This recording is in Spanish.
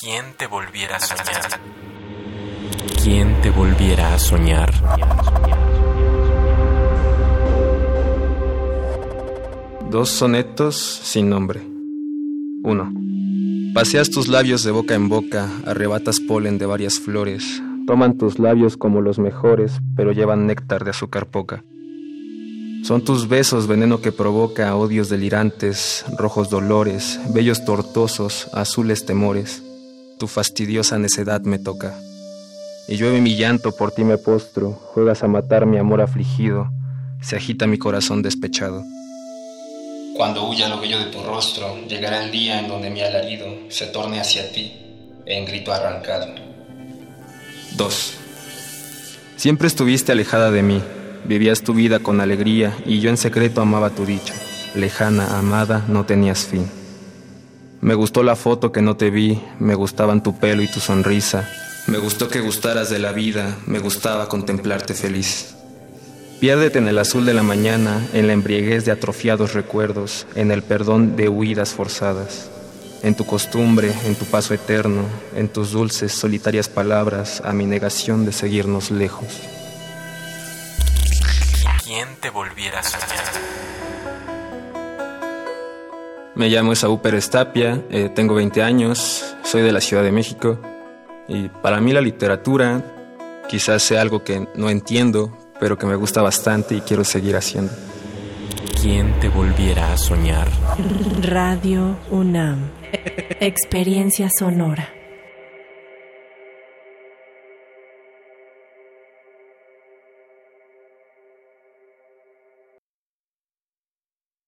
¿Quién te volviera a soñar? ¿Quién te volviera a soñar? Dos sonetos sin nombre. 1. Paseas tus labios de boca en boca, arrebatas polen de varias flores, toman tus labios como los mejores, pero llevan néctar de azúcar poca. Son tus besos veneno que provoca odios delirantes, rojos dolores, bellos tortosos, azules temores. Tu fastidiosa necedad me toca. Y llueve mi llanto, por ti me postro, juegas a matar mi amor afligido, se agita mi corazón despechado. Cuando huya lo bello de tu rostro, llegará el día en donde mi alarido se torne hacia ti en grito arrancado. 2. Siempre estuviste alejada de mí, vivías tu vida con alegría y yo en secreto amaba tu dicha. Lejana, amada, no tenías fin. Me gustó la foto que no te vi, me gustaban tu pelo y tu sonrisa, me gustó que gustaras de la vida, me gustaba contemplarte feliz. Piérdete en el azul de la mañana, en la embriaguez de atrofiados recuerdos, en el perdón de huidas forzadas, en tu costumbre, en tu paso eterno, en tus dulces, solitarias palabras, a mi negación de seguirnos lejos. ¿Quién te volviera a soñar? Me llamo Esaú Pérez Tapia, eh, tengo 20 años, soy de la Ciudad de México y para mí la literatura quizás sea algo que no entiendo, pero que me gusta bastante y quiero seguir haciendo. ¿Quién te volviera a soñar? Radio UNAM. Experiencia sonora.